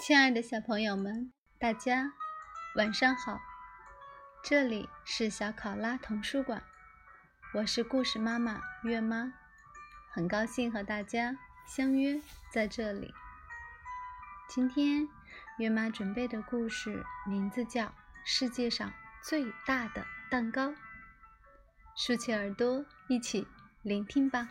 亲爱的小朋友们，大家晚上好！这里是小考拉童书馆，我是故事妈妈月妈，很高兴和大家相约在这里。今天月妈准备的故事名字叫《世界上最大的蛋糕》，竖起耳朵一起聆听吧。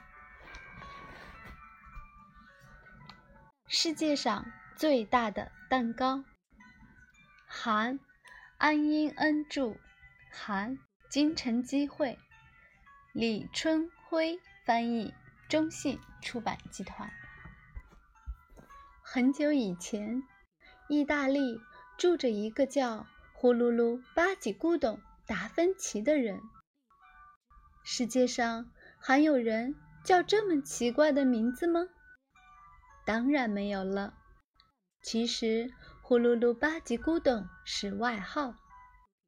世界上。最大的蛋糕。韩安英恩著，韩金城基绘，李春辉翻译，中信出版集团。很久以前，意大利住着一个叫呼噜噜巴吉古董达芬奇的人。世界上还有人叫这么奇怪的名字吗？当然没有了。其实，呼噜噜巴吉古董是外号，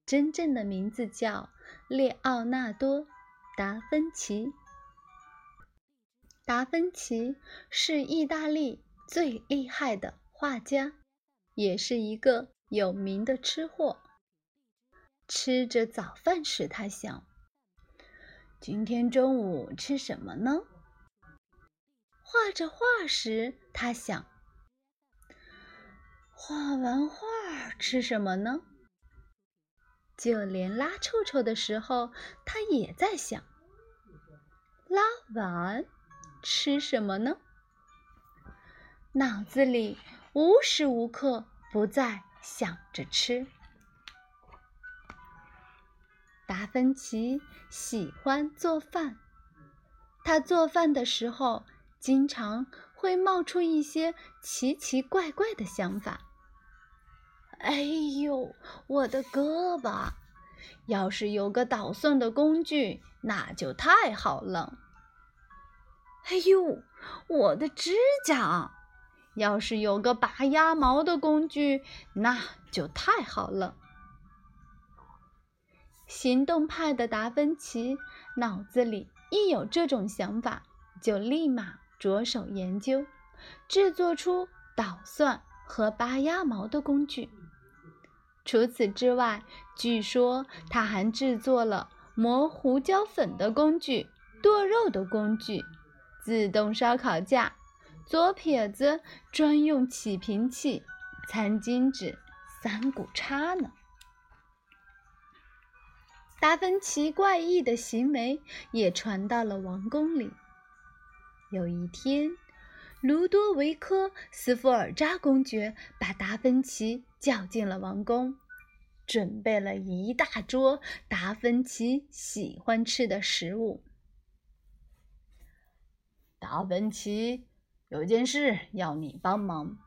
真正的名字叫列奥纳多·达芬奇。达芬奇是意大利最厉害的画家，也是一个有名的吃货。吃着早饭时，他想：今天中午吃什么呢？画着画时，他想。画完画吃什么呢？就连拉臭臭的时候，他也在想：拉完吃什么呢？脑子里无时无刻不在想着吃。达芬奇喜欢做饭，他做饭的时候经常会冒出一些奇奇怪怪的想法。哎呦，我的胳膊！要是有个捣蒜的工具，那就太好了。哎呦，我的指甲！要是有个拔鸭毛的工具，那就太好了。行动派的达芬奇脑子里一有这种想法，就立马着手研究，制作出捣蒜和拔鸭毛的工具。除此之外，据说他还制作了磨胡椒粉的工具、剁肉的工具、自动烧烤架、左撇子专用起瓶器、餐巾纸、三股叉呢。达芬奇怪异的行为也传到了王宫里。有一天，卢多维科·斯福尔扎公爵把达芬奇叫进了王宫，准备了一大桌达芬奇喜欢吃的食物。达芬奇，有件事要你帮忙。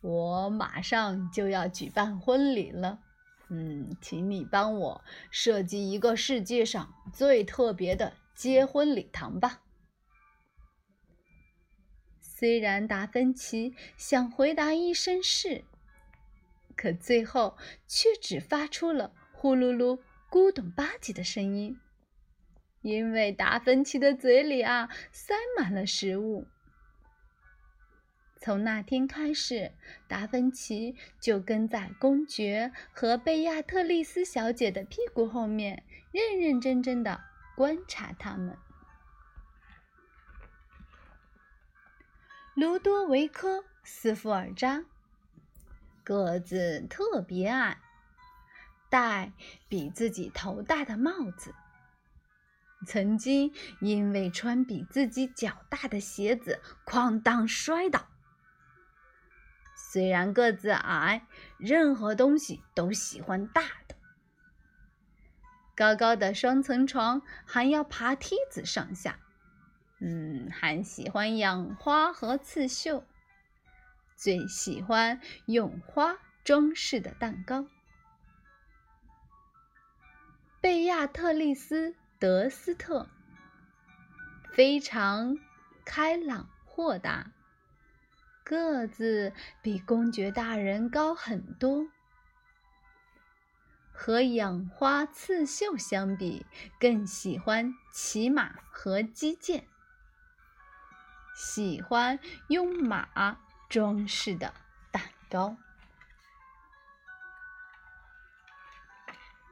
我马上就要举办婚礼了，嗯，请你帮我设计一个世界上最特别的结婚礼堂吧。虽然达芬奇想回答一声“是”，可最后却只发出了“呼噜噜”咕咚吧唧的声音，因为达芬奇的嘴里啊塞满了食物。从那天开始，达芬奇就跟在公爵和贝亚特丽斯小姐的屁股后面，认认真真的观察他们。卢多维科·斯福尔扎个子特别矮，戴比自己头大的帽子。曾经因为穿比自己脚大的鞋子，哐当摔倒。虽然个子矮，任何东西都喜欢大的。高高的双层床还要爬梯子上下。嗯，还喜欢养花和刺绣，最喜欢用花装饰的蛋糕。贝亚特丽斯·德斯特非常开朗豁达，个子比公爵大人高很多。和养花刺绣相比，更喜欢骑马和击剑。喜欢用马装饰的蛋糕。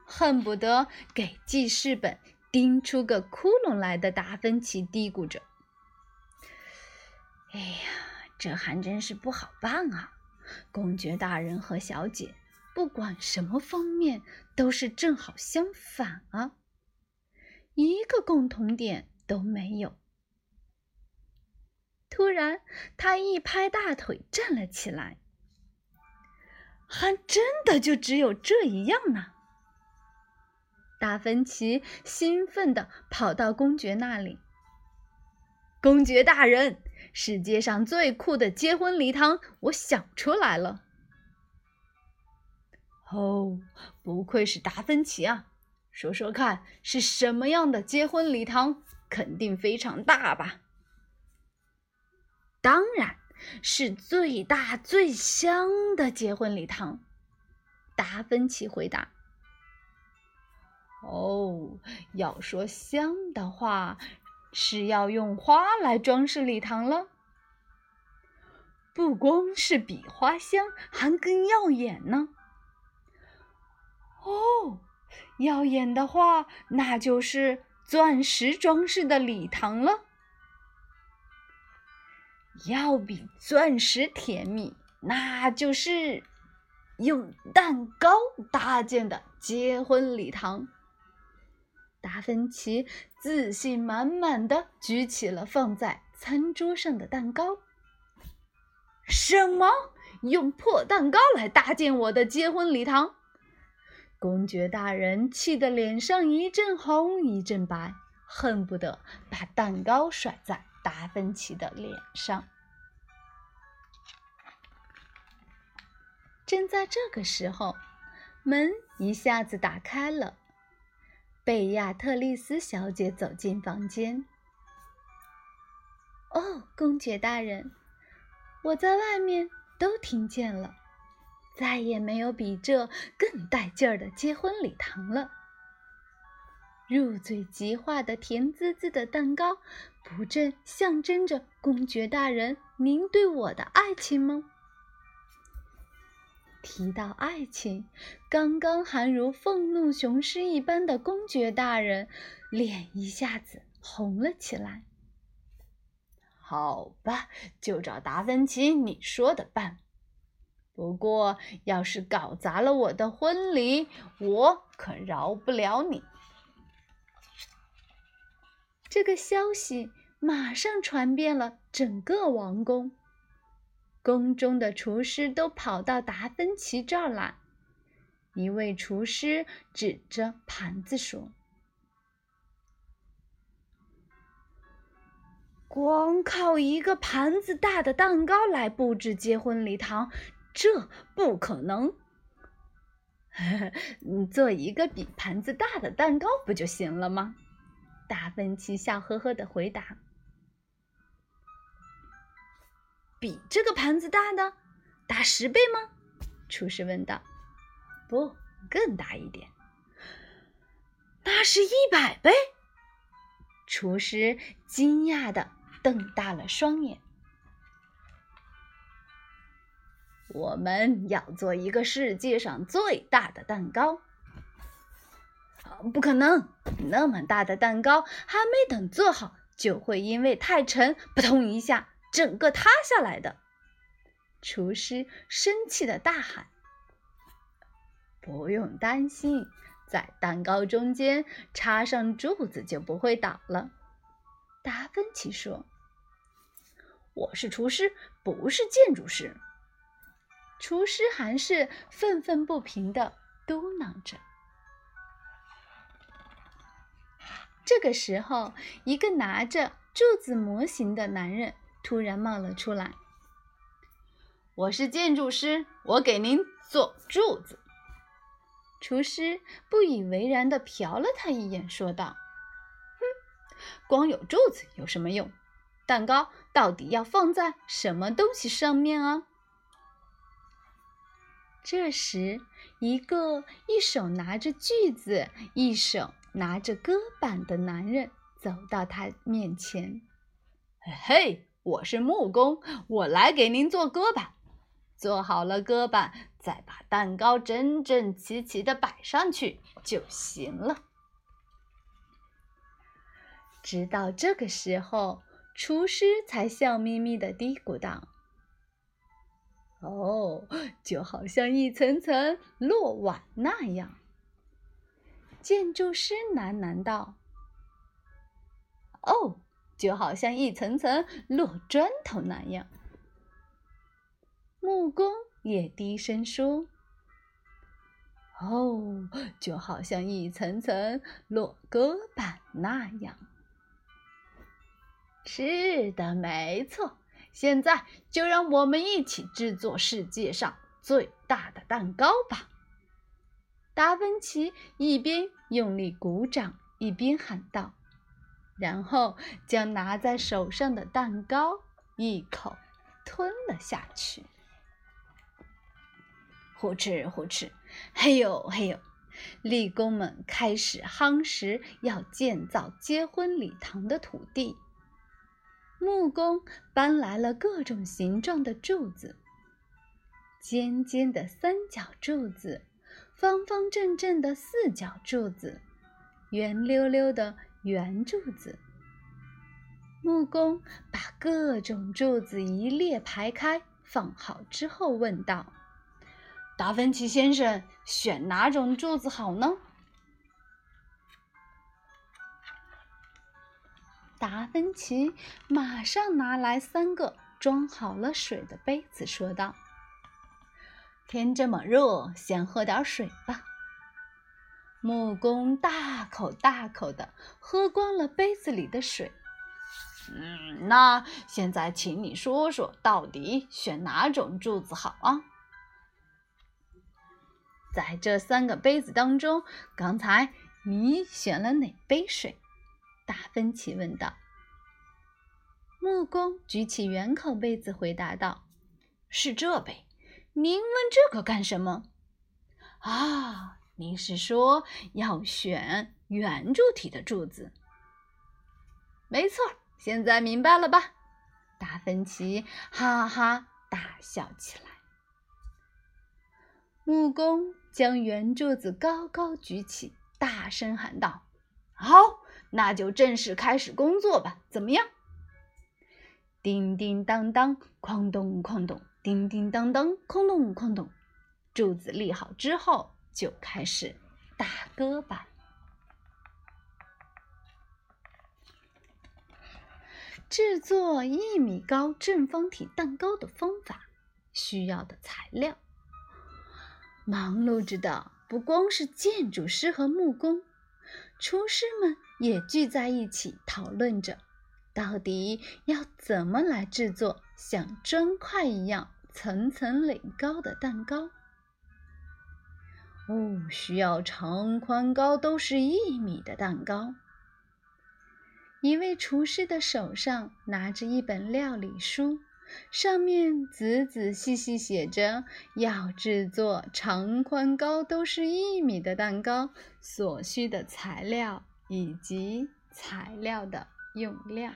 恨不得给记事本钉出个窟窿来的达芬奇嘀咕着：“哎呀，这还真是不好办啊！公爵大人和小姐，不管什么方面都是正好相反啊，一个共同点都没有。”突然，他一拍大腿，站了起来：“还真的就只有这一样呢！”达芬奇兴奋地跑到公爵那里。公爵大人，世界上最酷的结婚礼堂，我想出来了！哦，不愧是达芬奇啊！说说看，是什么样的结婚礼堂？肯定非常大吧？当然是最大最香的结婚礼堂。达芬奇回答。哦，要说香的话，是要用花来装饰礼堂了。不光是比花香，还更耀眼呢。哦，耀眼的话，那就是钻石装饰的礼堂了。要比钻石甜蜜，那就是用蛋糕搭建的结婚礼堂。达芬奇自信满满的举起了放在餐桌上的蛋糕。什么？用破蛋糕来搭建我的结婚礼堂？公爵大人气得脸上一阵红一阵白，恨不得把蛋糕甩在达芬奇的脸上。正在这个时候，门一下子打开了。贝亚特丽斯小姐走进房间。哦，公爵大人，我在外面都听见了，再也没有比这更带劲儿的结婚礼堂了。入嘴即化的甜滋滋的蛋糕，不正象征着公爵大人您对我的爱情吗？提到爱情，刚刚还如愤怒雄狮一般的公爵大人脸一下子红了起来。好吧，就照达芬奇你说的办。不过，要是搞砸了我的婚礼，我可饶不了你。这个消息马上传遍了整个王宫。宫中的厨师都跑到达芬奇这儿来。一位厨师指着盘子说：“光靠一个盘子大的蛋糕来布置结婚礼堂，这不可能。做一个比盘子大的蛋糕不就行了吗？”达芬奇笑呵呵的回答。比这个盘子大的，大十倍吗？厨师问道。不，更大一点。那是一百倍。厨师惊讶的瞪大了双眼。我们要做一个世界上最大的蛋糕。不可能，那么大的蛋糕还没等做好，就会因为太沉，扑通一下。整个塌下来的，厨师生气的大喊：“不用担心，在蛋糕中间插上柱子就不会倒了。”达芬奇说：“我是厨师，不是建筑师。”厨师还是愤愤不平的嘟囔着。这个时候，一个拿着柱子模型的男人。突然冒了出来。我是建筑师，我给您做柱子。厨师不以为然地瞟了他一眼，说道：“哼，光有柱子有什么用？蛋糕到底要放在什么东西上面啊？”这时，一个一手拿着锯子，一手拿着搁板的男人走到他面前。“嘿！”我是木工，我来给您做搁板。做好了搁板，再把蛋糕整整齐齐的摆上去就行了。直到这个时候，厨师才笑眯眯的嘀咕道：“哦，就好像一层层落碗那样。”建筑师喃喃道：“哦，就好像一层层落砖头那样。”木工也低声说：“哦，就好像一层层落搁板那样。”是的，没错。现在就让我们一起制作世界上最大的蛋糕吧！达芬奇一边用力鼓掌，一边喊道，然后将拿在手上的蛋糕一口吞了下去。呼哧呼哧，嘿呦嘿呦，力工们开始夯实要建造结婚礼堂的土地。木工搬来了各种形状的柱子，尖尖的三角柱子，方方正正的四角柱子，圆溜溜的圆柱子。木工把各种柱子一列排开，放好之后问道：“达芬奇先生，选哪种柱子好呢？”达芬奇马上拿来三个装好了水的杯子，说道：“天这么热，先喝点水吧。”木工大口大口的喝光了杯子里的水。嗯，那现在请你说说，到底选哪种柱子好啊？在这三个杯子当中，刚才你选了哪杯水？达芬奇问道。木工举起圆口杯子，回答道：“是这杯。您问这个干什么？啊，您是说要选圆柱体的柱子？没错，现在明白了吧？”达芬奇哈哈大笑起来。木工将圆柱子高高举起，大声喊道：“好，那就正式开始工作吧！怎么样？”叮叮当当，哐咚哐咚，叮叮当当，哐咚哐咚。柱子立好之后，就开始打歌板。制作一米高正方体蛋糕的方法，需要的材料。忙碌着的不光是建筑师和木工，厨师们也聚在一起讨论着。到底要怎么来制作像砖块一样层层垒高的蛋糕？哦，需要长、宽、高都是一米的蛋糕。一位厨师的手上拿着一本料理书，上面仔仔细细写着要制作长、宽、高都是一米的蛋糕所需的材料以及材料的用量。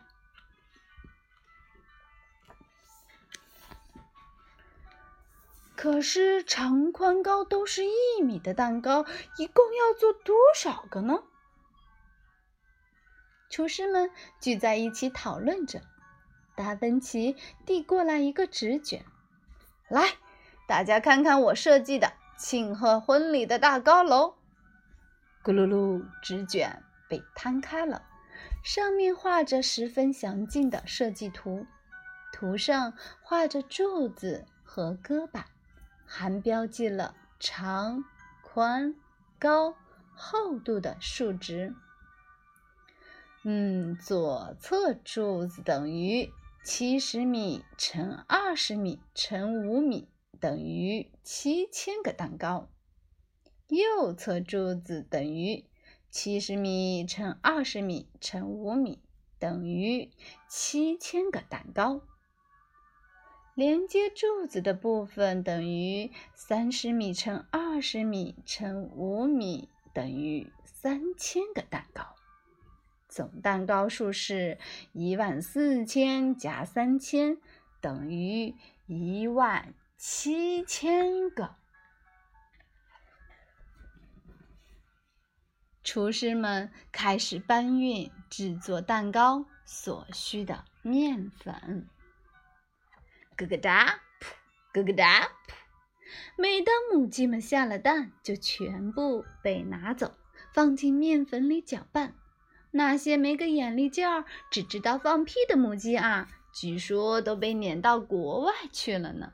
可是长宽高都是一米的蛋糕，一共要做多少个呢？厨师们聚在一起讨论着。达芬奇递过来一个纸卷，来，大家看看我设计的庆贺婚礼的大高楼。咕噜噜，纸卷被摊开了，上面画着十分详尽的设计图，图上画着柱子和搁板。还标记了长、宽、高、厚度的数值。嗯，左侧柱子等于七十米乘二十米乘五米，等于七千个蛋糕。右侧柱子等于七十米乘二十米乘五米，等于七千个蛋糕。连接柱子的部分等于三十米乘二十米乘五米，等于三千个蛋糕。总蛋糕数是一万四千加三千，等于一万七千个。厨师们开始搬运制作蛋糕所需的面粉。咯咯哒，噗，咯咯哒，噗。每当母鸡们下了蛋，就全部被拿走，放进面粉里搅拌。那些没个眼力劲儿、只知道放屁的母鸡啊，据说都被撵到国外去了呢。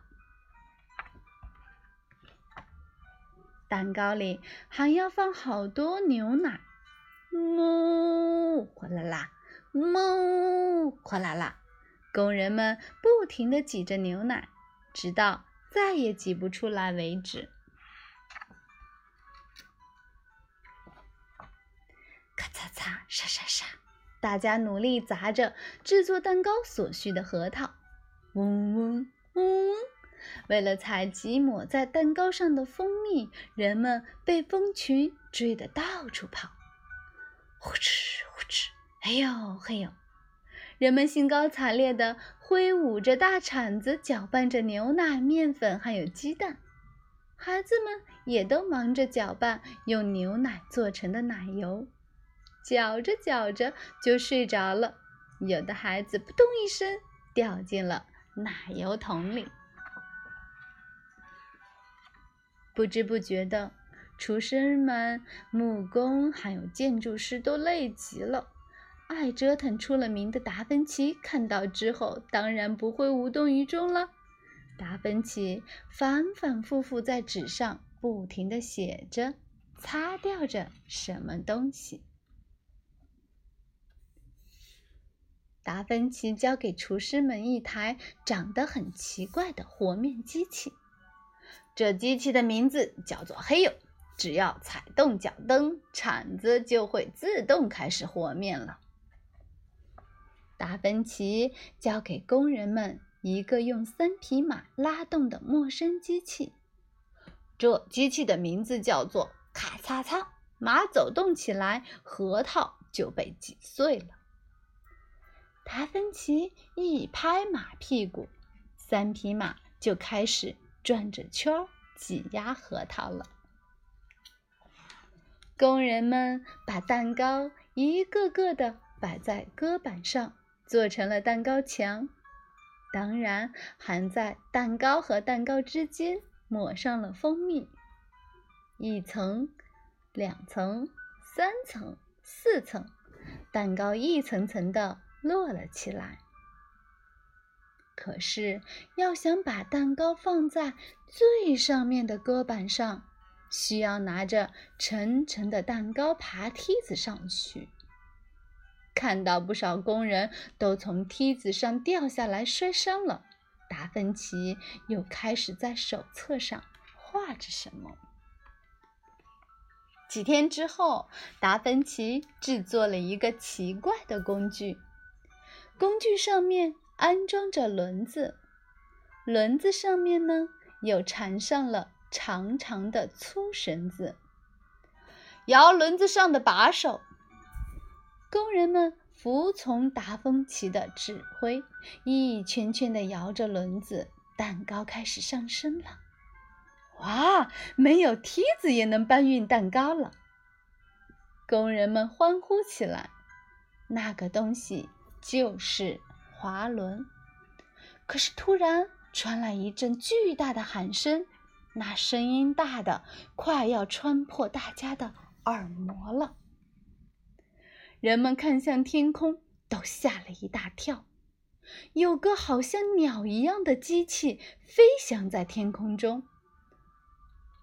蛋糕里还要放好多牛奶，哞，哗啦啦，哞，哗啦啦。工人们不停地挤着牛奶，直到再也挤不出来为止。咔嚓嚓，沙沙沙，大家努力砸着制作蛋糕所需的核桃，嗡嗡嗡嗡。为了采集抹在蛋糕上的蜂蜜，人们被蜂群追得到处跑，呼哧呼哧，嘿呦嘿呦。人们兴高采烈地挥舞着大铲子，搅拌着牛奶、面粉，还有鸡蛋。孩子们也都忙着搅拌用牛奶做成的奶油，搅着搅着就睡着了。有的孩子扑通一声掉进了奶油桶里。不知不觉的，厨师们、木工还有建筑师都累极了。爱折腾出了名的达芬奇看到之后，当然不会无动于衷了。达芬奇反反复复在纸上不停地写着，擦掉着什么东西。达芬奇交给厨师们一台长得很奇怪的和面机器。这机器的名字叫做“黑友”，只要踩动脚蹬，铲子就会自动开始和面了。达芬奇交给工人们一个用三匹马拉动的陌生机器，这机器的名字叫做“咔嚓嚓”，马走动起来，核桃就被挤碎了。达芬奇一拍马屁股，三匹马就开始。转着圈挤压核桃了。工人们把蛋糕一个个的摆在搁板上，做成了蛋糕墙。当然，还在蛋糕和蛋糕之间抹上了蜂蜜。一层、两层、三层、四层，蛋糕一层层的摞了起来。可是，要想把蛋糕放在最上面的搁板上，需要拿着沉沉的蛋糕爬梯子上去。看到不少工人都从梯子上掉下来摔伤了，达芬奇又开始在手册上画着什么。几天之后，达芬奇制作了一个奇怪的工具，工具上面。安装着轮子，轮子上面呢又缠上了长长的粗绳子。摇轮子上的把手，工人们服从达芬奇的指挥，一圈圈地摇着轮子，蛋糕开始上升了。哇，没有梯子也能搬运蛋糕了！工人们欢呼起来。那个东西就是。滑轮，可是突然传来一阵巨大的喊声，那声音大的快要穿破大家的耳膜了。人们看向天空，都吓了一大跳。有个好像鸟一样的机器飞翔在天空中。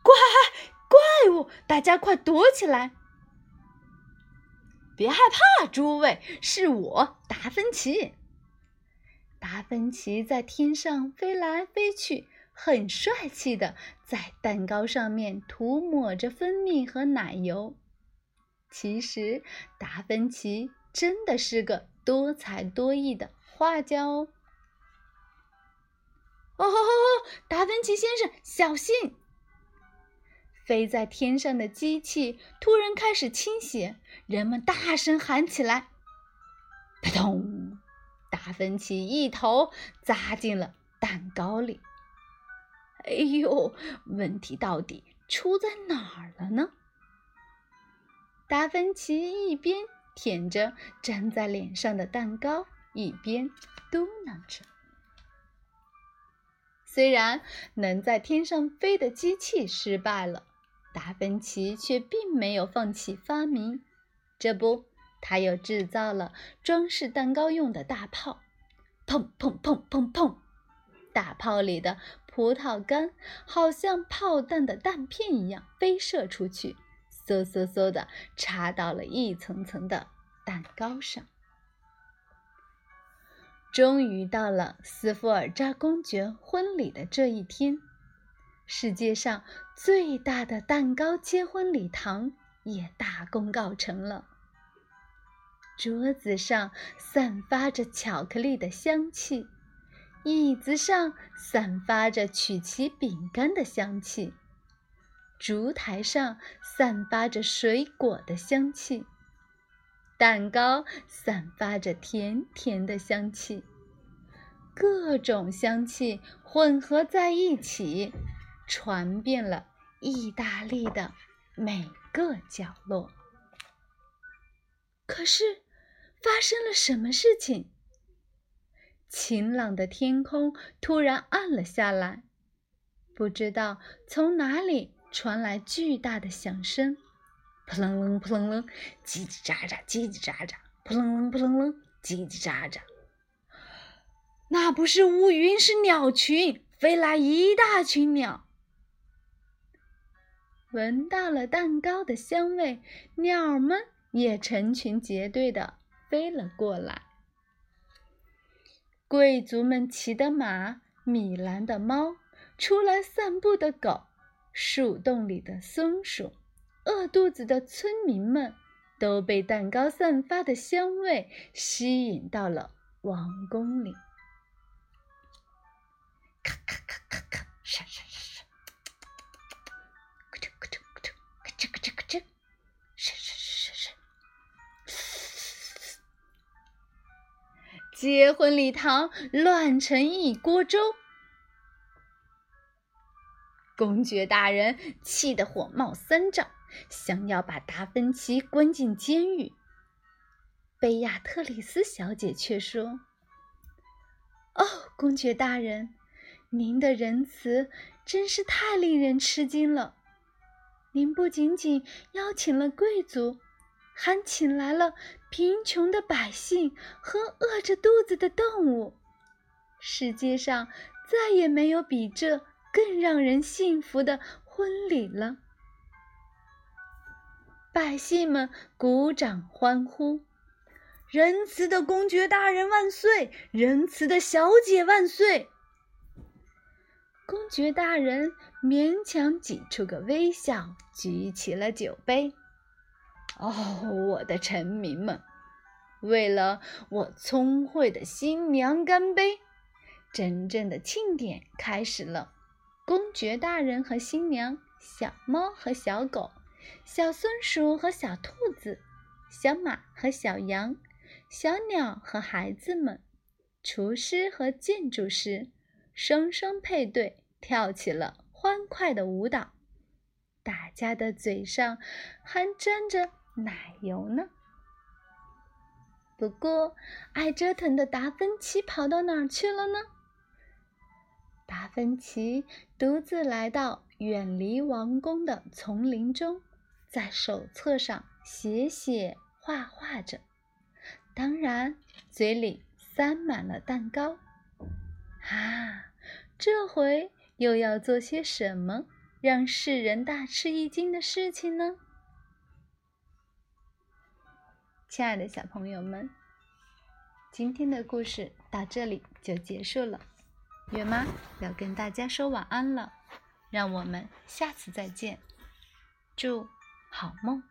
怪怪物，大家快躲起来！别害怕，诸位，是我，达芬奇。达芬奇在天上飞来飞去，很帅气的在蛋糕上面涂抹着蜂蜜和奶油。其实，达芬奇真的是个多才多艺的画家哦。哦吼吼！达芬奇先生，小心！飞在天上的机器突然开始倾斜，人们大声喊起来：“扑通！”达芬奇一头扎进了蛋糕里。哎呦，问题到底出在哪儿了呢？达芬奇一边舔着粘在脸上的蛋糕，一边嘟囔着：“虽然能在天上飞的机器失败了，达芬奇却并没有放弃发明。这不，他又制造了装饰蛋糕用的大炮，砰砰砰砰砰！大炮里的葡萄干好像炮弹的弹片一样飞射出去。”嗖嗖嗖的插到了一层层的蛋糕上。终于到了斯福尔扎公爵婚礼的这一天，世界上最大的蛋糕结婚礼堂也大功告成了。桌子上散发着巧克力的香气，椅子上散发着曲奇饼干的香气。烛台上散发着水果的香气，蛋糕散发着甜甜的香气，各种香气混合在一起，传遍了意大利的每个角落。可是，发生了什么事情？晴朗的天空突然暗了下来，不知道从哪里。传来巨大的响声，扑棱棱，扑棱棱，叽叽喳喳，叽叽喳喳，扑棱棱，扑棱棱，叽叽喳喳。那不是乌云，是鸟群，飞来一大群鸟。闻到了蛋糕的香味，鸟们也成群结队的飞了过来。贵族们骑的马，米兰的猫，出来散步的狗。树洞里的松鼠，饿肚子的村民们，都被蛋糕散发的香味吸引到了王宫里。咔咔咔咔咔，沙沙沙沙，咯吱咯吱咯吱，咯吱咯吱咯吱，沙沙沙沙沙。结婚礼堂乱成一锅粥。公爵大人气得火冒三丈，想要把达芬奇关进监狱。贝亚特里斯小姐却说：“哦，公爵大人，您的仁慈真是太令人吃惊了！您不仅仅邀请了贵族，还请来了贫穷的百姓和饿着肚子的动物。世界上再也没有比这……”更让人幸福的婚礼了，百姓们鼓掌欢呼：“仁慈的公爵大人万岁！仁慈的小姐万岁！”公爵大人勉强挤出个微笑，举起了酒杯：“哦，我的臣民们，为了我聪慧的新娘干杯！真正的庆典开始了。”公爵大人和新娘，小猫和小狗，小松鼠和小兔子，小马和小羊，小鸟和孩子们，厨师和建筑师，双双配对跳起了欢快的舞蹈。大家的嘴上还沾着奶油呢。不过，爱折腾的达芬奇跑到哪儿去了呢？达芬奇独自来到远离王宫的丛林中，在手册上写写画画着，当然嘴里塞满了蛋糕。啊，这回又要做些什么让世人大吃一惊的事情呢？亲爱的小朋友们，今天的故事到这里就结束了。月妈要跟大家说晚安了，让我们下次再见，祝好梦。